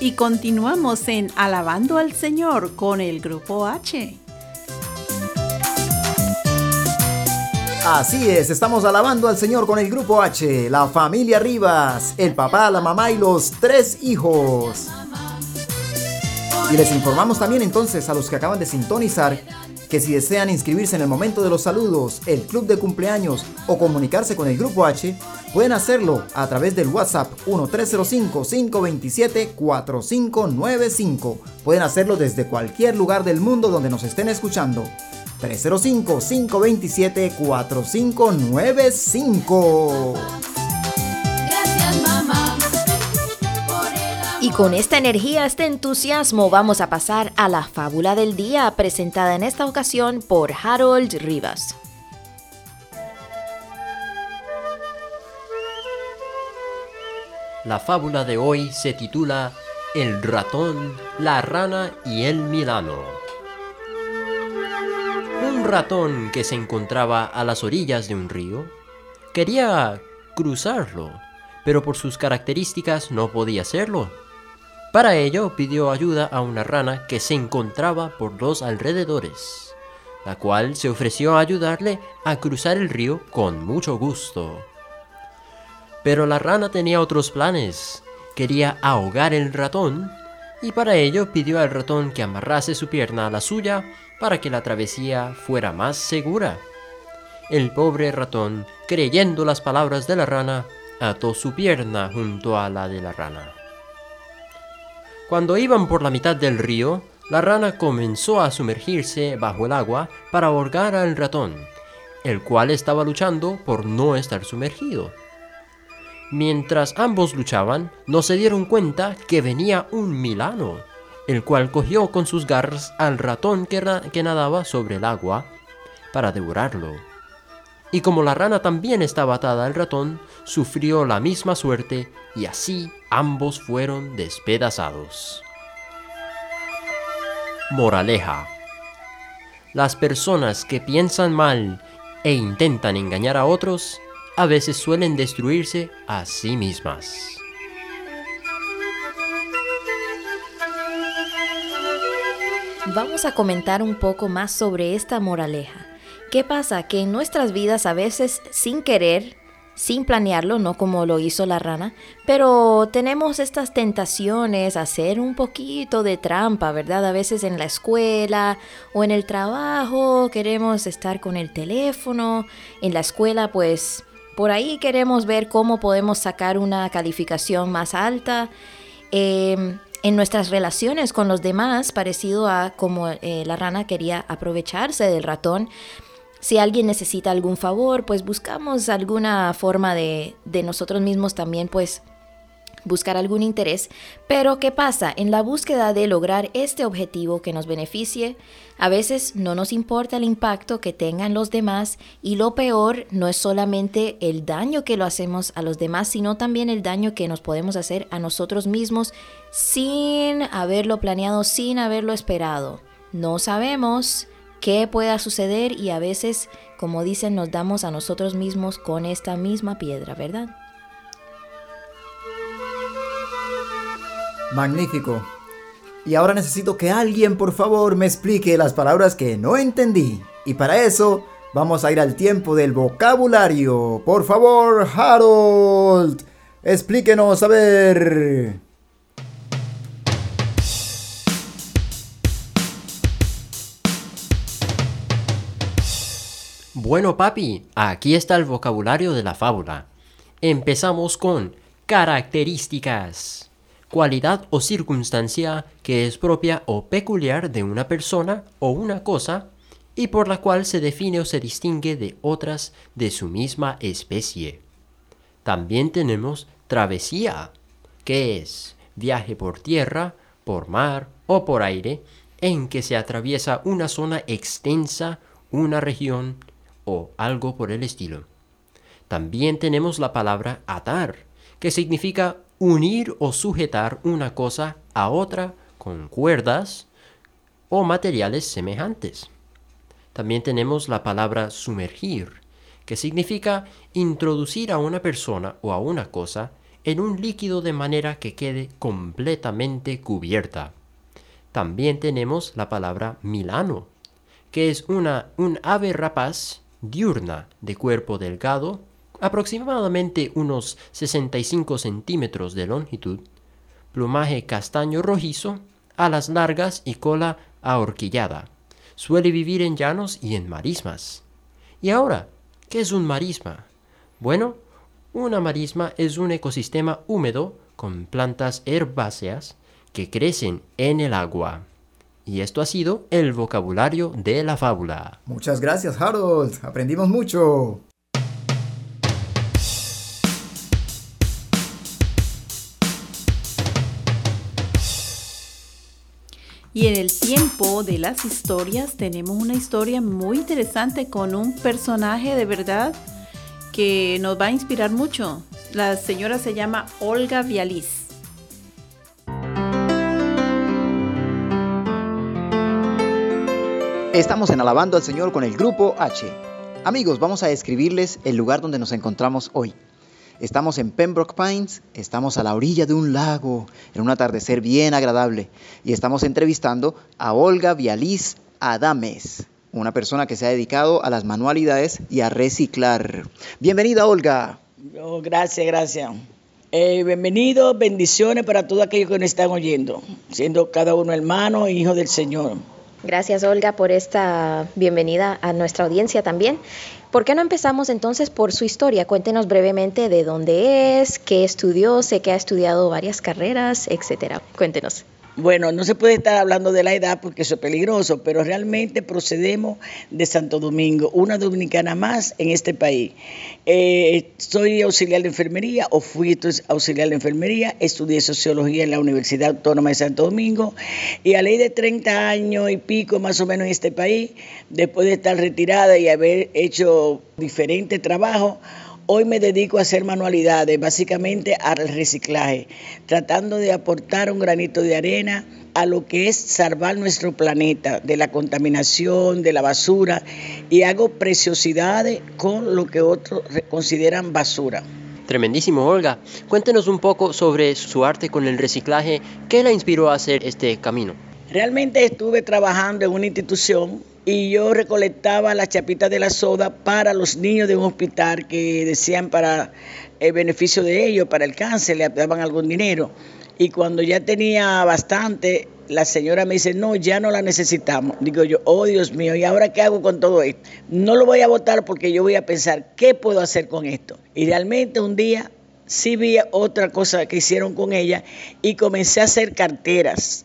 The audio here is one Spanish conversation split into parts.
y continuamos en Alabando al Señor con el Grupo H. Así es, estamos alabando al Señor con el Grupo H, la familia Rivas, el papá, la mamá y los tres hijos. Y les informamos también entonces a los que acaban de sintonizar que si desean inscribirse en el momento de los saludos, el club de cumpleaños o comunicarse con el Grupo H, pueden hacerlo a través del WhatsApp 1305-527-4595. Pueden hacerlo desde cualquier lugar del mundo donde nos estén escuchando. 305-527-4595. Con esta energía, este entusiasmo, vamos a pasar a la fábula del día, presentada en esta ocasión por Harold Rivas. La fábula de hoy se titula El ratón, la rana y el Milano. Un ratón que se encontraba a las orillas de un río quería cruzarlo, pero por sus características no podía hacerlo para ello pidió ayuda a una rana que se encontraba por los alrededores, la cual se ofreció a ayudarle a cruzar el río con mucho gusto. Pero la rana tenía otros planes. Quería ahogar el ratón y para ello pidió al ratón que amarrase su pierna a la suya para que la travesía fuera más segura. El pobre ratón, creyendo las palabras de la rana, ató su pierna junto a la de la rana. Cuando iban por la mitad del río, la rana comenzó a sumergirse bajo el agua para ahogar al ratón, el cual estaba luchando por no estar sumergido. Mientras ambos luchaban, no se dieron cuenta que venía un milano, el cual cogió con sus garras al ratón que, que nadaba sobre el agua para devorarlo. Y como la rana también estaba atada al ratón, sufrió la misma suerte y así ambos fueron despedazados. Moraleja. Las personas que piensan mal e intentan engañar a otros a veces suelen destruirse a sí mismas. Vamos a comentar un poco más sobre esta moraleja. ¿Qué pasa? Que en nuestras vidas a veces sin querer, sin planearlo, no como lo hizo la rana, pero tenemos estas tentaciones a hacer un poquito de trampa, ¿verdad? A veces en la escuela o en el trabajo queremos estar con el teléfono, en la escuela pues por ahí queremos ver cómo podemos sacar una calificación más alta. Em, en nuestras relaciones con los demás, parecido a como eh, la rana quería aprovecharse del ratón, si alguien necesita algún favor, pues buscamos alguna forma de, de nosotros mismos también, pues buscar algún interés. Pero ¿qué pasa? En la búsqueda de lograr este objetivo que nos beneficie, a veces no nos importa el impacto que tengan los demás y lo peor no es solamente el daño que lo hacemos a los demás, sino también el daño que nos podemos hacer a nosotros mismos sin haberlo planeado, sin haberlo esperado. No sabemos qué pueda suceder y a veces, como dicen, nos damos a nosotros mismos con esta misma piedra, ¿verdad? Magnífico. Y ahora necesito que alguien, por favor, me explique las palabras que no entendí. Y para eso, vamos a ir al tiempo del vocabulario. Por favor, Harold, explíquenos, a ver. Bueno, papi, aquí está el vocabulario de la fábula. Empezamos con características. Cualidad o circunstancia que es propia o peculiar de una persona o una cosa y por la cual se define o se distingue de otras de su misma especie. También tenemos travesía, que es viaje por tierra, por mar o por aire, en que se atraviesa una zona extensa, una región, o algo por el estilo. También tenemos la palabra atar, que significa unir o sujetar una cosa a otra con cuerdas o materiales semejantes. También tenemos la palabra sumergir, que significa introducir a una persona o a una cosa en un líquido de manera que quede completamente cubierta. También tenemos la palabra milano, que es una, un ave rapaz diurna de cuerpo delgado, aproximadamente unos 65 centímetros de longitud, plumaje castaño rojizo, alas largas y cola ahorquillada. Suele vivir en llanos y en marismas. Y ahora, ¿qué es un marisma? Bueno, una marisma es un ecosistema húmedo con plantas herbáceas que crecen en el agua. Y esto ha sido el vocabulario de la fábula. Muchas gracias, Harold. Aprendimos mucho. Y en el tiempo de las historias tenemos una historia muy interesante con un personaje de verdad que nos va a inspirar mucho. La señora se llama Olga Vializ. Estamos en Alabando al Señor con el Grupo H. Amigos, vamos a describirles el lugar donde nos encontramos hoy. Estamos en Pembroke Pines, estamos a la orilla de un lago, en un atardecer bien agradable, y estamos entrevistando a Olga Vializ Adames, una persona que se ha dedicado a las manualidades y a reciclar. Bienvenida, Olga. Oh, gracias, gracias. Eh, bienvenido, bendiciones para todos aquellos que nos están oyendo, siendo cada uno hermano e hijo del Señor. Gracias Olga por esta bienvenida a nuestra audiencia también. ¿Por qué no empezamos entonces por su historia? Cuéntenos brevemente de dónde es, qué estudió, sé que ha estudiado varias carreras, etcétera. Cuéntenos. Bueno, no se puede estar hablando de la edad porque eso es peligroso, pero realmente procedemos de Santo Domingo, una dominicana más en este país. Eh, soy auxiliar de enfermería o fui auxiliar de enfermería, estudié sociología en la Universidad Autónoma de Santo Domingo y a ley de 30 años y pico más o menos en este país, después de estar retirada y haber hecho diferentes trabajos, Hoy me dedico a hacer manualidades, básicamente al reciclaje, tratando de aportar un granito de arena a lo que es salvar nuestro planeta de la contaminación, de la basura, y hago preciosidades con lo que otros consideran basura. Tremendísimo, Olga. Cuéntenos un poco sobre su arte con el reciclaje. ¿Qué la inspiró a hacer este camino? Realmente estuve trabajando en una institución y yo recolectaba las chapitas de la soda para los niños de un hospital que decían para el beneficio de ellos, para el cáncer, le daban algún dinero. Y cuando ya tenía bastante, la señora me dice, no, ya no la necesitamos. Digo yo, oh Dios mío, ¿y ahora qué hago con todo esto? No lo voy a votar porque yo voy a pensar, ¿qué puedo hacer con esto? Y realmente un día sí vi otra cosa que hicieron con ella y comencé a hacer carteras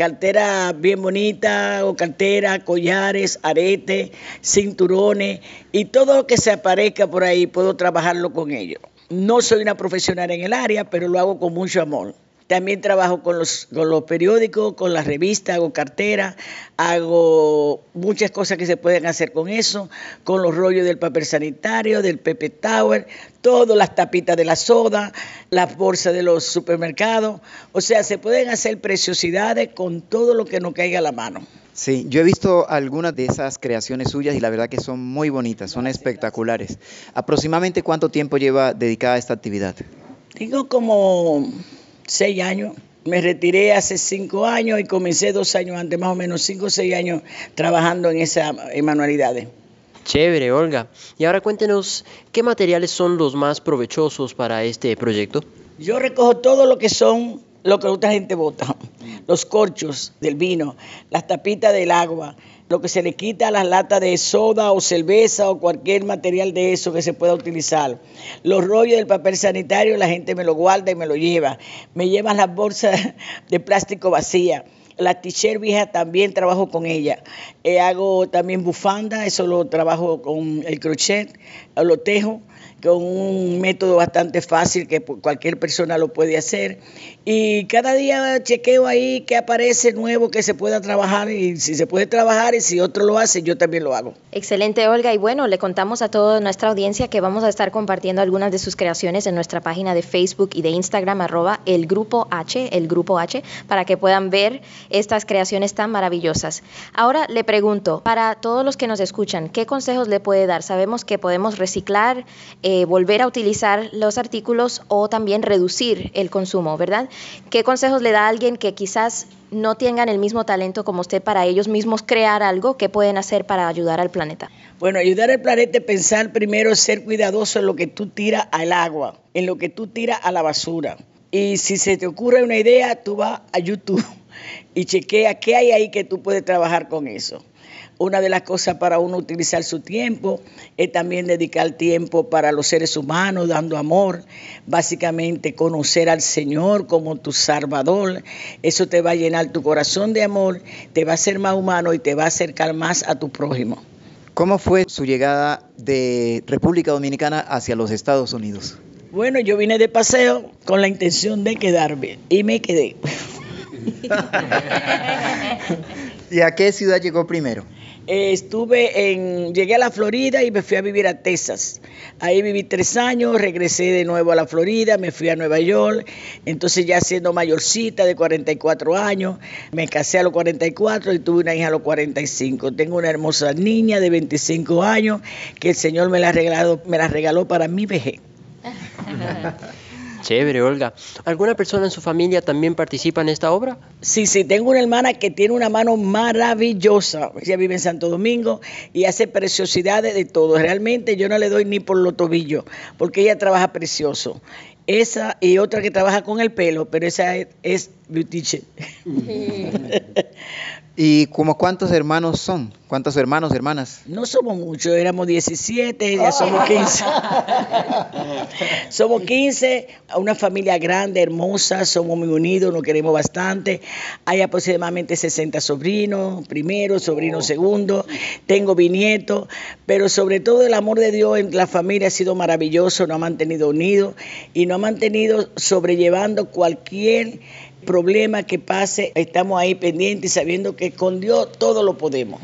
cartera bien bonita o cartera, collares, aretes, cinturones y todo lo que se aparezca por ahí puedo trabajarlo con ellos. No soy una profesional en el área, pero lo hago con mucho amor. También trabajo con los, con los periódicos, con las revistas, hago cartera, hago muchas cosas que se pueden hacer con eso, con los rollos del papel sanitario, del Pepe Tower, todas las tapitas de la soda, las bolsas de los supermercados. O sea, se pueden hacer preciosidades con todo lo que nos caiga a la mano. Sí, yo he visto algunas de esas creaciones suyas y la verdad que son muy bonitas, son espectaculares. ¿Aproximadamente cuánto tiempo lleva dedicada a esta actividad? Tengo como seis años. Me retiré hace cinco años y comencé dos años antes, más o menos cinco o seis años trabajando en esas manualidades. Chévere, Olga. Y ahora cuéntenos, ¿qué materiales son los más provechosos para este proyecto? Yo recojo todo lo que son, lo que otra gente bota. Los corchos del vino, las tapitas del agua, lo que se le quita a las latas de soda o cerveza o cualquier material de eso que se pueda utilizar. Los rollos del papel sanitario la gente me lo guarda y me lo lleva. Me llevan las bolsas de plástico vacía. La t-shirt vieja también trabajo con ella. Eh, hago también bufanda, eso lo trabajo con el crochet, lo tejo con un método bastante fácil que cualquier persona lo puede hacer. Y cada día chequeo ahí qué aparece nuevo que se pueda trabajar y si se puede trabajar y si otro lo hace, yo también lo hago. Excelente, Olga. Y bueno, le contamos a toda nuestra audiencia que vamos a estar compartiendo algunas de sus creaciones en nuestra página de Facebook y de Instagram, arroba el grupo H, el grupo H, para que puedan ver estas creaciones tan maravillosas. Ahora le pregunto, para todos los que nos escuchan, ¿qué consejos le puede dar? Sabemos que podemos reciclar, eh, volver a utilizar los artículos o también reducir el consumo, ¿verdad? ¿Qué consejos le da a alguien que quizás no tengan el mismo talento como usted para ellos mismos crear algo que pueden hacer para ayudar al planeta? Bueno, ayudar al planeta es pensar primero ser cuidadoso en lo que tú tiras al agua, en lo que tú tiras a la basura. Y si se te ocurre una idea, tú vas a YouTube y chequea qué hay ahí que tú puedes trabajar con eso. Una de las cosas para uno utilizar su tiempo es también dedicar tiempo para los seres humanos, dando amor, básicamente conocer al Señor como tu Salvador. Eso te va a llenar tu corazón de amor, te va a hacer más humano y te va a acercar más a tu prójimo. ¿Cómo fue su llegada de República Dominicana hacia los Estados Unidos? Bueno, yo vine de paseo con la intención de quedarme y me quedé. ¿Y a qué ciudad llegó primero? Eh, estuve en, llegué a la Florida y me fui a vivir a Texas. Ahí viví tres años, regresé de nuevo a la Florida, me fui a Nueva York. Entonces ya siendo mayorcita de 44 años, me casé a los 44 y tuve una hija a los 45. Tengo una hermosa niña de 25 años que el Señor me la, regalado, me la regaló para mi vejez. Chévere, Olga. ¿Alguna persona en su familia también participa en esta obra? Sí, sí, tengo una hermana que tiene una mano maravillosa. Ella vive en Santo Domingo y hace preciosidades de todo. Realmente yo no le doy ni por los tobillos, porque ella trabaja precioso. Esa y otra que trabaja con el pelo, pero esa es, es beauty. ¿Y como cuántos hermanos son? ¿Cuántos hermanos, hermanas? No somos muchos, éramos 17, ya somos 15. somos 15, una familia grande, hermosa, somos muy unidos, nos queremos bastante. Hay aproximadamente 60 sobrinos, primero, sobrino segundo, tengo bisnietos, pero sobre todo el amor de Dios en la familia ha sido maravilloso, nos ha mantenido unidos y nos ha mantenido sobrellevando cualquier problema que pase, estamos ahí pendientes sabiendo que con Dios todo lo podemos.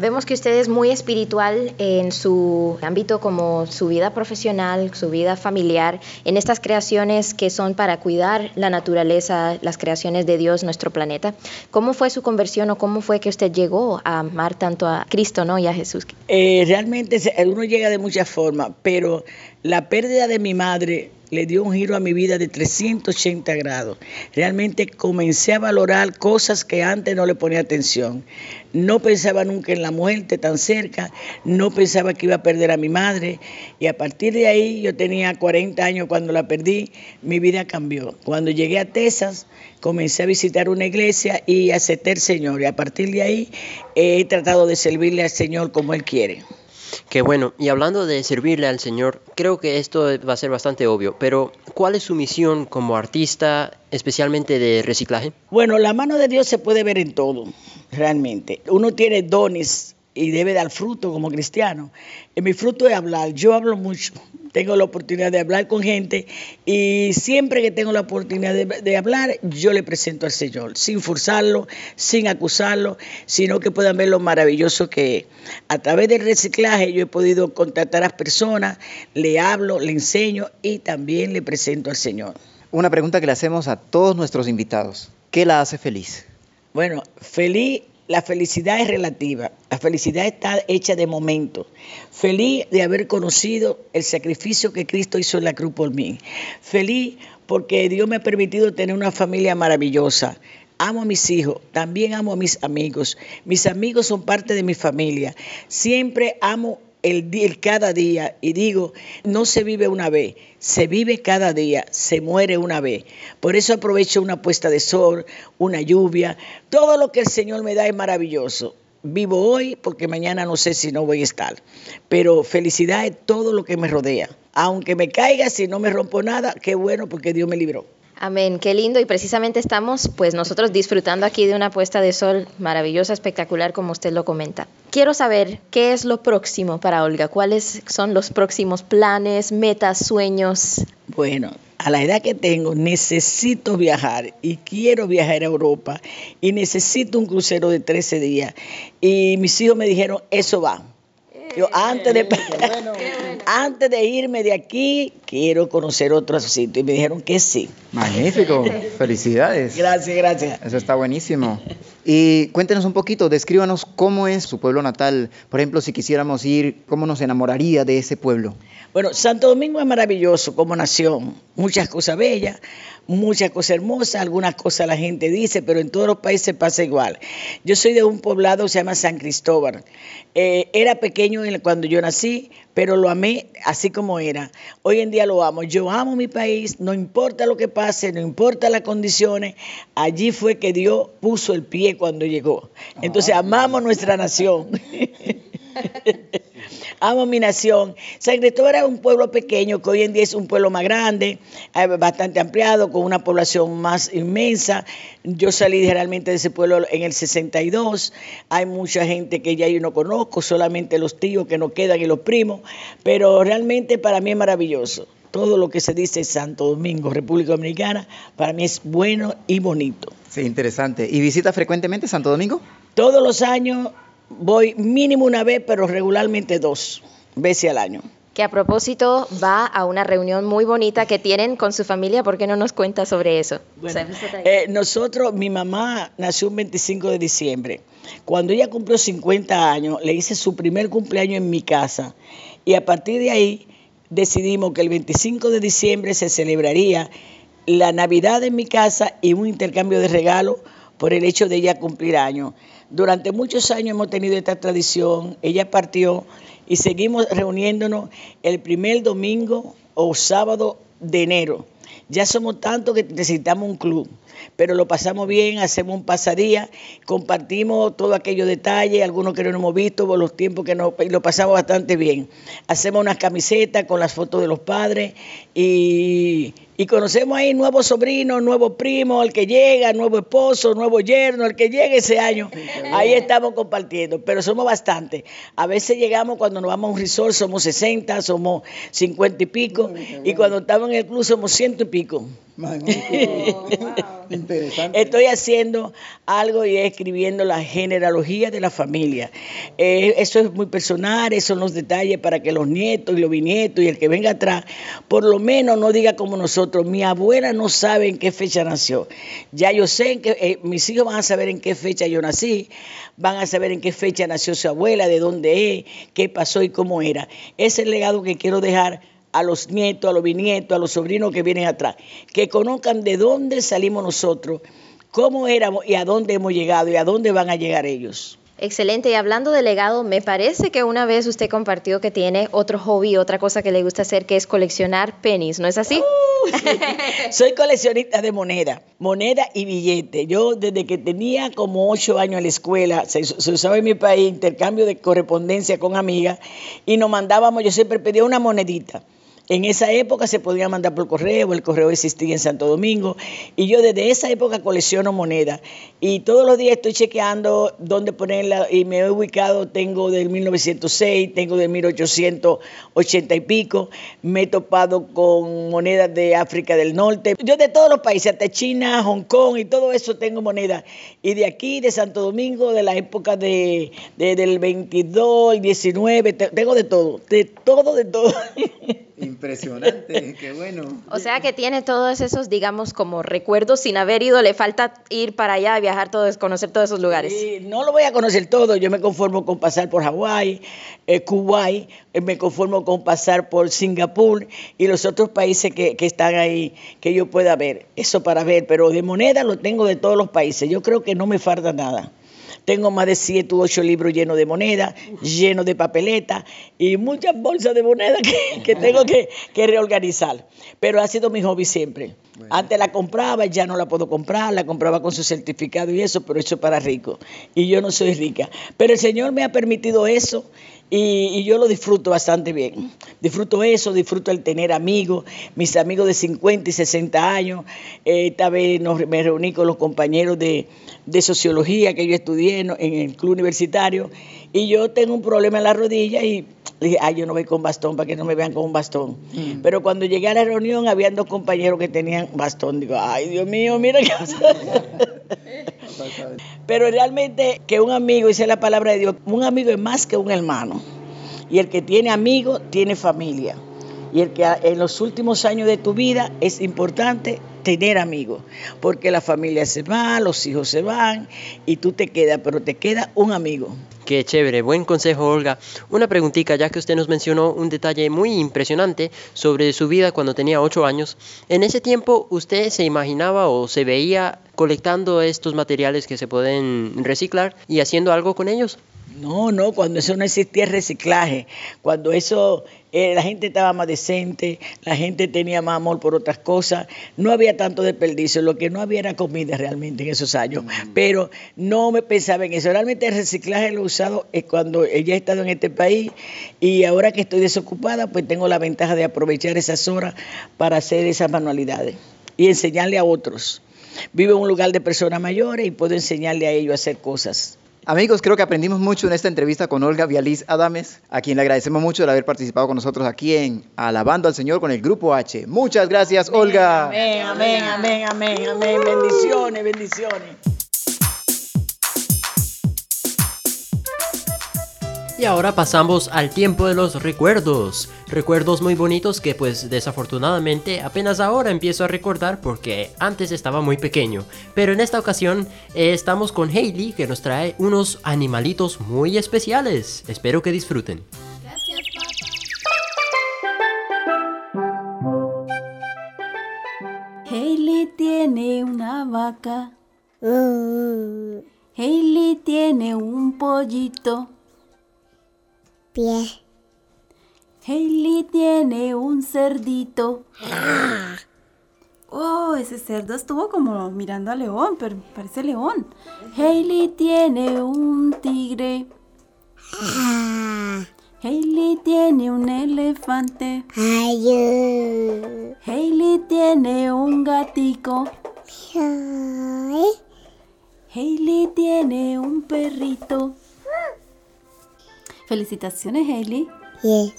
Vemos que usted es muy espiritual en su ámbito como su vida profesional, su vida familiar, en estas creaciones que son para cuidar la naturaleza, las creaciones de Dios, nuestro planeta. ¿Cómo fue su conversión o cómo fue que usted llegó a amar tanto a Cristo ¿no? y a Jesús? Eh, realmente uno llega de muchas formas, pero la pérdida de mi madre le dio un giro a mi vida de 380 grados. Realmente comencé a valorar cosas que antes no le ponía atención. No pensaba nunca en la muerte tan cerca, no pensaba que iba a perder a mi madre y a partir de ahí yo tenía 40 años cuando la perdí, mi vida cambió. Cuando llegué a Texas comencé a visitar una iglesia y acepté al Señor y a partir de ahí he tratado de servirle al Señor como Él quiere. Qué bueno, y hablando de servirle al Señor, creo que esto va a ser bastante obvio, pero ¿cuál es su misión como artista, especialmente de reciclaje? Bueno, la mano de Dios se puede ver en todo, realmente. Uno tiene dones y debe dar fruto como cristiano. En mi fruto es hablar, yo hablo mucho, tengo la oportunidad de hablar con gente y siempre que tengo la oportunidad de, hablar, yo le presento al Señor, sin forzarlo, sin acusarlo, sino que puedan ver lo maravilloso que es. A través del reciclaje yo he podido contactar a las personas, le hablo, le enseño y también le presento al Señor. Una pregunta que le hacemos a todos nuestros invitados. ¿Qué la hace feliz? Bueno, feliz la felicidad es relativa, la felicidad está hecha de momento. Feliz de haber conocido el sacrificio que Cristo hizo en la cruz por mí. Feliz porque Dios me ha permitido tener una familia maravillosa. Amo a mis hijos, también amo a mis amigos. Mis amigos son parte de mi familia. Siempre amo el, cada día y digo, no se vive una vez, se vive cada día, se muere una vez. Por eso aprovecho una puesta de sol, una lluvia, todo lo que el Señor me da es maravilloso. Vivo hoy porque mañana no sé si no voy a estar, pero felicidad es todo lo que me rodea. Aunque me caiga, si no me rompo nada, qué bueno porque Dios me libró. Amén, qué lindo y precisamente estamos pues nosotros disfrutando aquí de una puesta de sol maravillosa, espectacular como usted lo comenta. Quiero saber qué es lo próximo para Olga, cuáles son los próximos planes, metas, sueños. Bueno, a la edad que tengo necesito viajar y quiero viajar a Europa y necesito un crucero de 13 días y mis hijos me dijeron, eso va. Yo antes de, antes de irme de aquí, quiero conocer otro sitio. Y me dijeron que sí. Magnífico, felicidades. Gracias, gracias. Eso está buenísimo. Y cuéntenos un poquito, descríbanos cómo es su pueblo natal. Por ejemplo, si quisiéramos ir, ¿cómo nos enamoraría de ese pueblo? Bueno, Santo Domingo es maravilloso como nación, muchas cosas bellas, muchas cosas hermosas, algunas cosas la gente dice, pero en todos los países pasa igual. Yo soy de un poblado que se llama San Cristóbal. Eh, era pequeño cuando yo nací, pero lo amé así como era. Hoy en día lo amo. Yo amo mi país, no importa lo que pase, no importa las condiciones. Allí fue que Dios puso el pie cuando llegó. Entonces amamos nuestra nación. amo mi nación. San Cristóbal era un pueblo pequeño que hoy en día es un pueblo más grande, eh, bastante ampliado, con una población más inmensa. Yo salí generalmente de ese pueblo en el 62. Hay mucha gente que ya yo no conozco, solamente los tíos que no quedan y los primos, pero realmente para mí es maravilloso. Todo lo que se dice Santo Domingo, República Dominicana, para mí es bueno y bonito. Sí, interesante. ¿Y visita frecuentemente Santo Domingo? Todos los años voy mínimo una vez, pero regularmente dos veces al año. Que a propósito va a una reunión muy bonita que tienen con su familia, ¿por qué no nos cuenta sobre eso? Eh, nosotros, mi mamá nació un 25 de diciembre. Cuando ella cumplió 50 años, le hice su primer cumpleaños en mi casa y a partir de ahí decidimos que el 25 de diciembre se celebraría la Navidad en mi casa y un intercambio de regalos por el hecho de ella cumplir años. Durante muchos años hemos tenido esta tradición. Ella partió y seguimos reuniéndonos el primer domingo o sábado de enero. Ya somos tantos que necesitamos un club, pero lo pasamos bien, hacemos un pasadía, compartimos todos aquellos detalles, algunos que no hemos visto por los tiempos que nos, lo pasamos bastante bien. Hacemos unas camisetas con las fotos de los padres y, y conocemos ahí nuevos sobrinos, nuevos primos, el que llega, nuevo esposo, nuevo yerno, el que llegue ese año. Ahí estamos compartiendo, pero somos bastantes. A veces llegamos cuando nos vamos a un resort, somos 60, somos 50 y pico, y cuando estamos en el club somos ciento y pico. Estoy haciendo algo y escribiendo la genealogía de la familia. Eh, eso es muy personal, esos son los detalles para que los nietos y los bisnietos y el que venga atrás, por lo menos no diga como nosotros, mi abuela no sabe en qué fecha nació. Ya yo sé que eh, mis hijos van a saber en qué fecha yo nací, van a saber en qué fecha nació su abuela, de dónde es, qué pasó y cómo era. Ese es el legado que quiero dejar a los nietos, a los bisnietos, a los sobrinos que vienen atrás, que conozcan de dónde salimos nosotros, cómo éramos y a dónde hemos llegado y a dónde van a llegar ellos. Excelente. Y hablando de legado, me parece que una vez usted compartió que tiene otro hobby, otra cosa que le gusta hacer, que es coleccionar pennies, ¿no es así? Uh, Soy coleccionista de moneda, moneda y billete. Yo desde que tenía como ocho años en la escuela, se, se usaba en mi país intercambio de correspondencia con amigas y nos mandábamos, yo siempre pedía una monedita. En esa época se podía mandar por correo, el correo existía en Santo Domingo y yo desde esa época colecciono monedas y todos los días estoy chequeando dónde ponerla y me he ubicado, tengo del 1906, tengo del 1880 y pico, me he topado con monedas de África del Norte, yo de todos los países, hasta China, Hong Kong y todo eso tengo monedas y de aquí, de Santo Domingo, de la época de, del 22, el 19, tengo de todo, de todo, de todo. Impresionante, qué bueno. O sea que tiene todos esos, digamos, como recuerdos sin haber ido, le falta ir para allá, viajar todos, conocer todos esos lugares. no lo voy a conocer todo, yo me conformo con pasar por Hawái, eh, Kuwait, eh, me conformo con pasar por Singapur y los otros países que, que están ahí, que yo pueda ver, eso para ver, pero de moneda lo tengo de todos los países, yo creo que no me falta nada. Tengo más de siete u ocho libros llenos de moneda, llenos de papeleta y muchas bolsas de moneda que, tengo que, reorganizar. Pero ha sido mi hobby siempre. Antes la compraba, ya no la puedo comprar, la compraba con su certificado y eso, pero eso para rico. Y yo no soy rica. Pero el Señor me ha permitido eso y, yo lo disfruto bastante bien. Disfruto eso, disfruto el tener amigos, mis amigos de 50 y 60 años. Eh, esta vez me reuní con los compañeros de, sociología que yo estudié en, el club universitario y yo tengo un problema en la rodilla y dije, ay, yo no voy con bastón para que no me vean con un bastón. Mm. Pero cuando llegué a la reunión, habían dos compañeros que tenían bastón. Digo, ay, Dios mío, mira qué Pero realmente que un amigo, dice la palabra de Dios, un amigo es más que un hermano. Y el que tiene amigos tiene familia. Y el que en los últimos años de tu vida es importante tener amigos, porque la familia se va, los hijos se van y tú te quedas, pero te queda un amigo. Qué chévere, buen consejo Olga. Una preguntita, ya que usted nos mencionó un detalle muy impresionante sobre su vida cuando tenía 8 años. En ese tiempo, ¿usted se imaginaba o se veía colectando estos materiales que se pueden reciclar y haciendo algo con ellos? No, no, cuando eso no existía reciclaje, cuando eso eh, la gente estaba más decente, la gente tenía más amor por otras cosas, no había tanto desperdicio, lo que no había era comida realmente en esos años, pero no me pensaba en eso. Realmente el reciclaje lo he usado es cuando ella he estado en este país y ahora que estoy desocupada, pues tengo la ventaja de aprovechar esas horas para hacer esas manualidades y enseñarle a otros. Vivo en un lugar de personas mayores y puedo enseñarle a ellos a hacer cosas. Amigos, creo que aprendimos mucho en esta entrevista con Olga Vializ Adames, a quien le agradecemos mucho el haber participado con nosotros aquí en Alabando al Señor con el Grupo H. Muchas gracias, Olga. Amén, amén, amén, amén, amén. Bendiciones, bendiciones. Y ahora pasamos al tiempo de los recuerdos. Recuerdos muy bonitos que pues desafortunadamente apenas ahora empiezo a recordar porque antes estaba muy pequeño. Pero en esta ocasión eh, estamos con Hailey que nos trae unos animalitos muy especiales. Espero que disfruten. Hailey tiene una vaca. Hailey tiene un pollito. Pie. Hailey tiene un cerdito. Oh, ese cerdo estuvo como mirando a León, pero parece León. Hailey tiene un tigre. Hailey tiene un elefante. Hailey tiene un gatico. Hailey tiene un perrito. Felicitaciones, Hailey. Yes.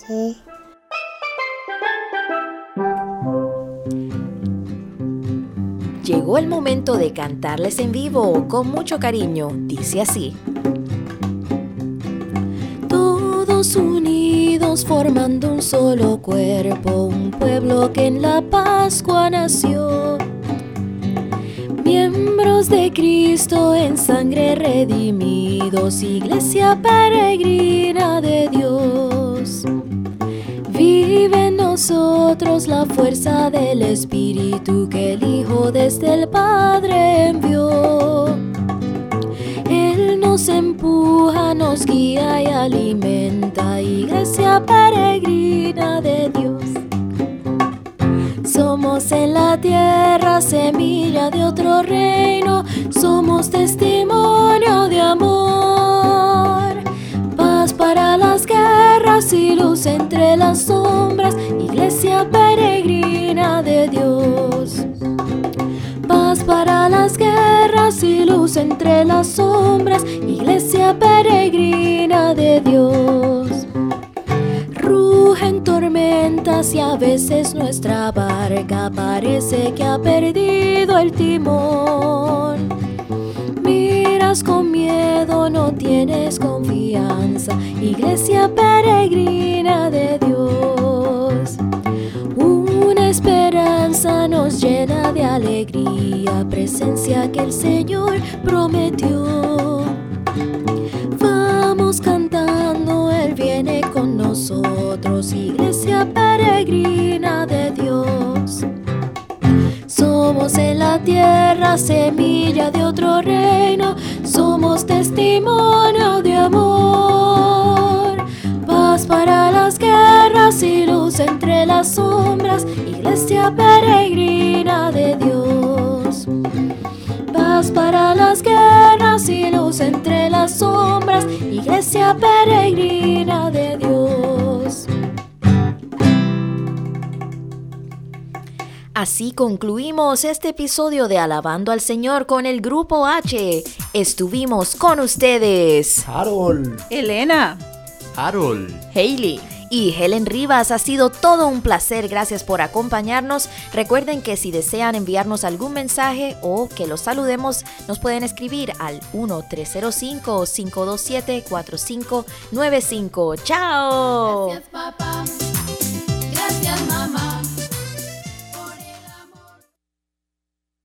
Llegó el momento de cantarles en vivo con mucho cariño. Dice así. Todos unidos formando un solo cuerpo, un pueblo que en la Pascua nació. Miembros de Cristo en sangre redimidos, iglesia peregrina de Dios. Vive en nosotros la fuerza del Espíritu que el Hijo desde el Padre envió. Él nos empuja, nos guía y alimenta, iglesia peregrina de Dios. Somos en la tierra semilla de otro reino, somos testimonio de amor. Paz para las guerras y luz entre las sombras, iglesia peregrina de Dios. Paz para las guerras y luz entre las sombras, iglesia peregrina de Dios. Tormentas y a veces nuestra barca parece que ha perdido el timón. Miras con miedo, no tienes confianza, iglesia peregrina de Dios. Una esperanza nos llena de alegría, presencia que el Señor prometió. Nosotros, iglesia peregrina de Dios. Somos en la tierra semilla de otro reino, somos testimonio de amor. Paz para las guerras y luz entre las sombras, iglesia peregrina de Dios. Paz para las guerras y luz entre las sombras, iglesia peregrina de Dios. Así concluimos este episodio de Alabando al Señor con el Grupo H. Estuvimos con ustedes. Harold. Elena. Harold. Hailey. y Helen Rivas. Ha sido todo un placer. Gracias por acompañarnos. Recuerden que si desean enviarnos algún mensaje o que los saludemos, nos pueden escribir al 1305-527-4595. ¡Chao! Gracias, papá.